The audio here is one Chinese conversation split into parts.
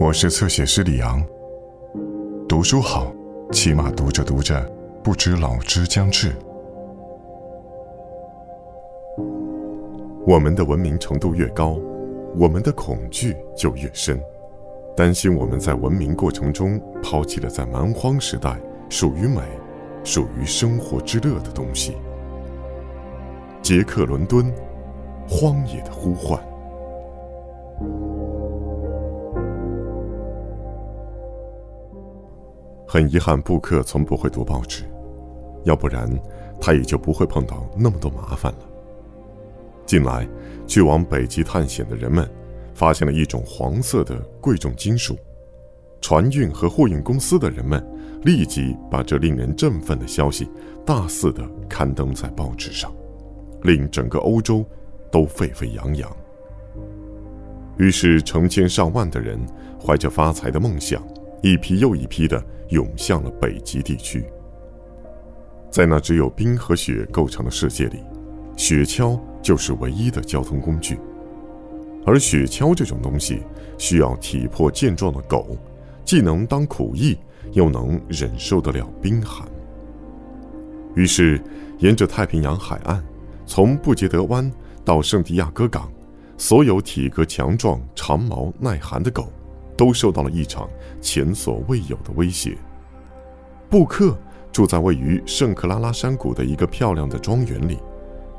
我是侧写师李昂。读书好，起码读着读着，不知老之将至。我们的文明程度越高，我们的恐惧就越深，担心我们在文明过程中抛弃了在蛮荒时代属于美、属于生活之乐的东西。杰克·伦敦，《荒野的呼唤》。很遗憾，布克从不会读报纸，要不然他也就不会碰到那么多麻烦了。近来，去往北极探险的人们发现了一种黄色的贵重金属，船运和货运公司的人们立即把这令人振奋的消息大肆地刊登在报纸上，令整个欧洲都沸沸扬扬。于是，成千上万的人怀着发财的梦想，一批又一批的。涌向了北极地区。在那只有冰和雪构成的世界里，雪橇就是唯一的交通工具。而雪橇这种东西，需要体魄健壮的狗，既能当苦役，又能忍受得了冰寒。于是，沿着太平洋海岸，从布杰德湾到圣地亚哥港，所有体格强壮、长毛耐寒的狗。都受到了一场前所未有的威胁。布克住在位于圣克拉拉山谷的一个漂亮的庄园里，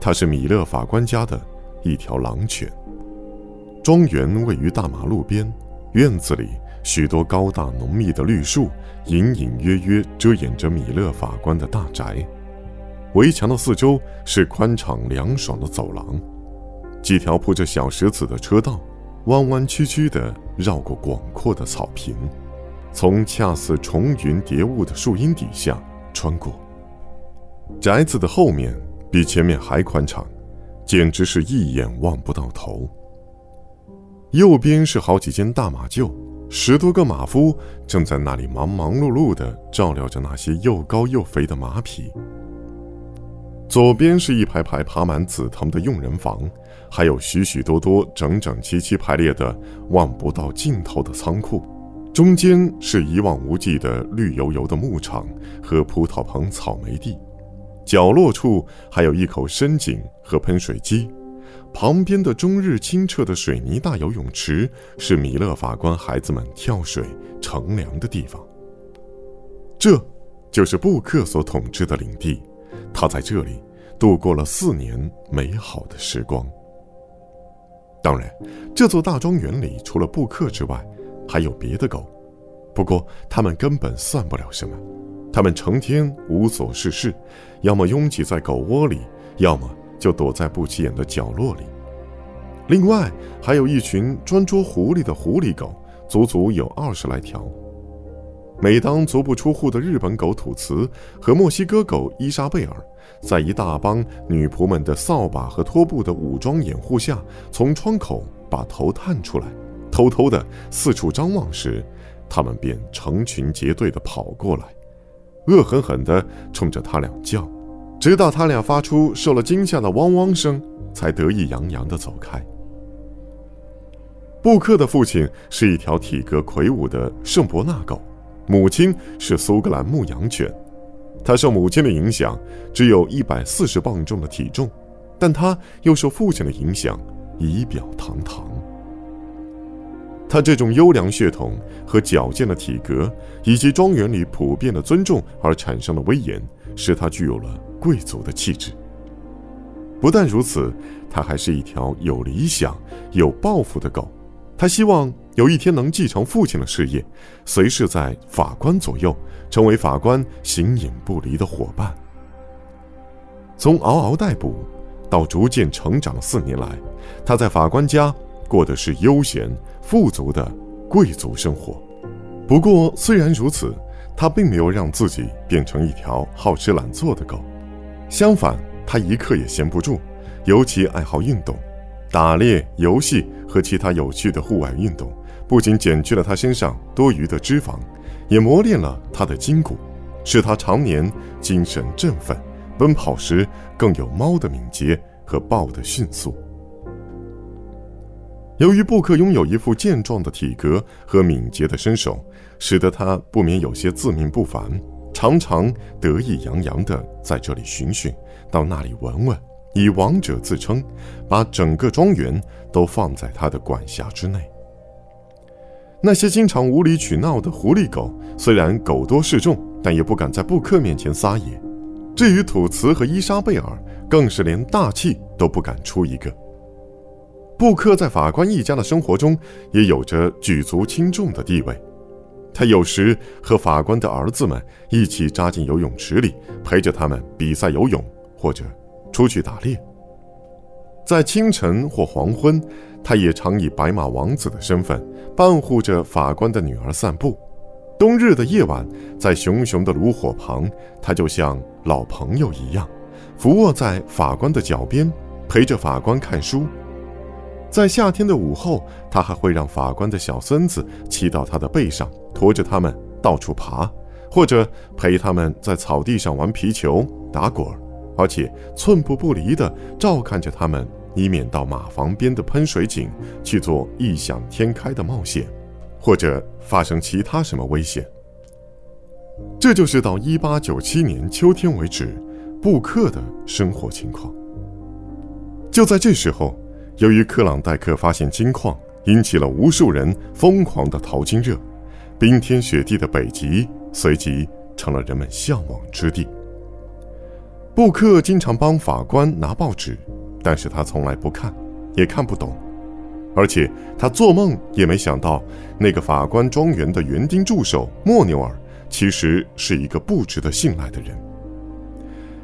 他是米勒法官家的一条狼犬。庄园位于大马路边，院子里许多高大浓密的绿树隐隐约约遮掩着米勒法官的大宅。围墙的四周是宽敞凉爽的走廊，几条铺着小石子的车道。弯弯曲曲地绕过广阔的草坪，从恰似重云叠雾的树荫底下穿过。宅子的后面比前面还宽敞，简直是一眼望不到头。右边是好几间大马厩，十多个马夫正在那里忙忙碌碌地照料着那些又高又肥的马匹。左边是一排排爬满紫藤的用人房，还有许许多多整整齐齐排列的望不到尽头的仓库。中间是一望无际的绿油油的牧场和葡萄棚、草莓地。角落处还有一口深井和喷水机。旁边的终日清澈的水泥大游泳池是米勒法官孩子们跳水、乘凉的地方。这，就是布克所统治的领地。他在这里度过了四年美好的时光。当然，这座大庄园里除了布克之外，还有别的狗，不过他们根本算不了什么。他们成天无所事事，要么拥挤在狗窝里，要么就躲在不起眼的角落里。另外，还有一群专捉狐狸的狐狸狗，足足有二十来条。每当足不出户的日本狗土茨和墨西哥狗伊莎贝尔，在一大帮女仆们的扫把和拖布的武装掩护下，从窗口把头探出来，偷偷的四处张望时，他们便成群结队的跑过来，恶狠狠地冲着他俩叫，直到他俩发出受了惊吓的汪汪声，才得意洋洋地走开。布克的父亲是一条体格魁梧的圣伯纳狗。母亲是苏格兰牧羊犬，它受母亲的影响，只有一百四十磅重的体重，但它又受父亲的影响，仪表堂堂。他这种优良血统和矫健的体格，以及庄园里普遍的尊重而产生的威严，使他具有了贵族的气质。不但如此，他还是一条有理想、有抱负的狗。他希望。有一天能继承父亲的事业，随时在法官左右，成为法官形影不离的伙伴。从嗷嗷待哺到逐渐成长四年来，他在法官家过的是悠闲富足的贵族生活。不过，虽然如此，他并没有让自己变成一条好吃懒做的狗。相反，他一刻也闲不住，尤其爱好运动，打猎、游戏和其他有趣的户外运动。不仅减去了他身上多余的脂肪，也磨练了他的筋骨，使他常年精神振奋，奔跑时更有猫的敏捷和豹的迅速。由于布克拥有一副健壮的体格和敏捷的身手，使得他不免有些自命不凡，常常得意洋洋地在这里寻寻，到那里闻闻，以王者自称，把整个庄园都放在他的管辖之内。那些经常无理取闹的狐狸狗，虽然狗多势众，但也不敢在布克面前撒野。至于土茨和伊莎贝尔，更是连大气都不敢出一个。布克在法官一家的生活中也有着举足轻重的地位。他有时和法官的儿子们一起扎进游泳池里，陪着他们比赛游泳，或者出去打猎。在清晨或黄昏，他也常以白马王子的身份伴护着法官的女儿散步。冬日的夜晚，在熊熊的炉火旁，他就像老朋友一样，伏卧在法官的脚边，陪着法官看书。在夏天的午后，他还会让法官的小孙子骑到他的背上，驮着他们到处爬，或者陪他们在草地上玩皮球、打滚儿，而且寸步不离地照看着他们，以免到马房边的喷水井去做异想天开的冒险，或者发生其他什么危险。这就是到一八九七年秋天为止，布克的生活情况。就在这时候。由于克朗戴克发现金矿，引起了无数人疯狂的淘金热，冰天雪地的北极随即成了人们向往之地。布克经常帮法官拿报纸，但是他从来不看，也看不懂，而且他做梦也没想到，那个法官庄园的园丁助手莫纽尔其实是一个不值得信赖的人。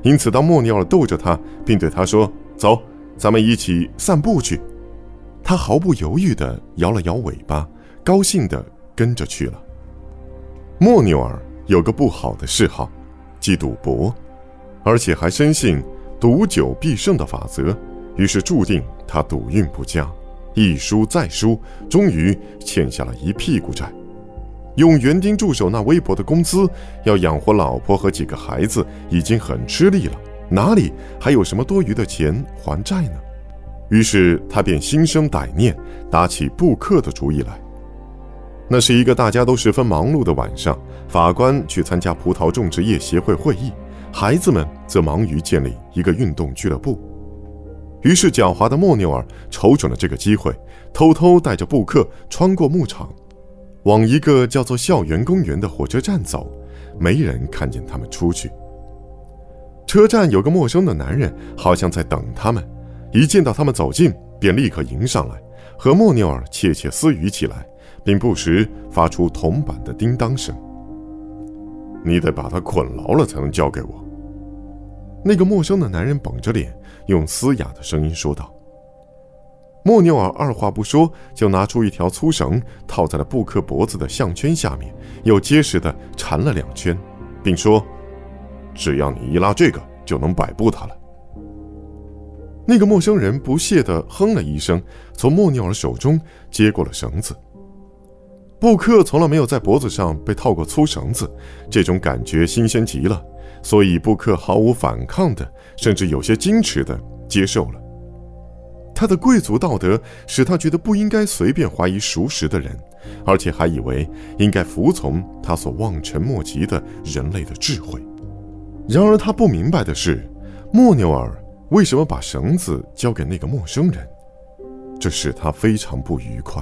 因此，当莫纽尔逗着他，并对他说：“走。”咱们一起散步去。他毫不犹豫地摇了摇尾巴，高兴地跟着去了。莫纽尔有个不好的嗜好，即赌博，而且还深信“赌酒必胜”的法则，于是注定他赌运不佳，一输再输，终于欠下了一屁股债。用园丁助手那微薄的工资，要养活老婆和几个孩子，已经很吃力了。哪里还有什么多余的钱还债呢？于是他便心生歹念，打起布克的主意来。那是一个大家都十分忙碌的晚上，法官去参加葡萄种植业协会会议，孩子们则忙于建立一个运动俱乐部。于是狡猾的莫纽尔瞅准了这个机会，偷偷带着布克穿过牧场，往一个叫做校园公园的火车站走。没人看见他们出去。车站有个陌生的男人，好像在等他们。一见到他们走近，便立刻迎上来，和莫纽尔窃窃私语起来，并不时发出铜板的叮当声。你得把他捆牢了才能交给我。那个陌生的男人绷着脸，用嘶哑的声音说道。莫纽尔二话不说，就拿出一条粗绳，套在了布克脖子的项圈下面，又结实的缠了两圈，并说。只要你一拉这个，就能摆布他了。那个陌生人不屑地哼了一声，从莫尼尔手中接过了绳子。布克从来没有在脖子上被套过粗绳子，这种感觉新鲜极了，所以布克毫无反抗的，甚至有些矜持的接受了。他的贵族道德使他觉得不应该随便怀疑熟识的人，而且还以为应该服从他所望尘莫及的人类的智慧。然而他不明白的是，莫纽尔为什么把绳子交给那个陌生人，这使他非常不愉快。